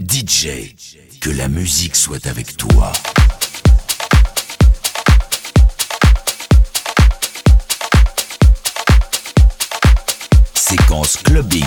DJ, que la musique soit avec toi. Séquence clubbing.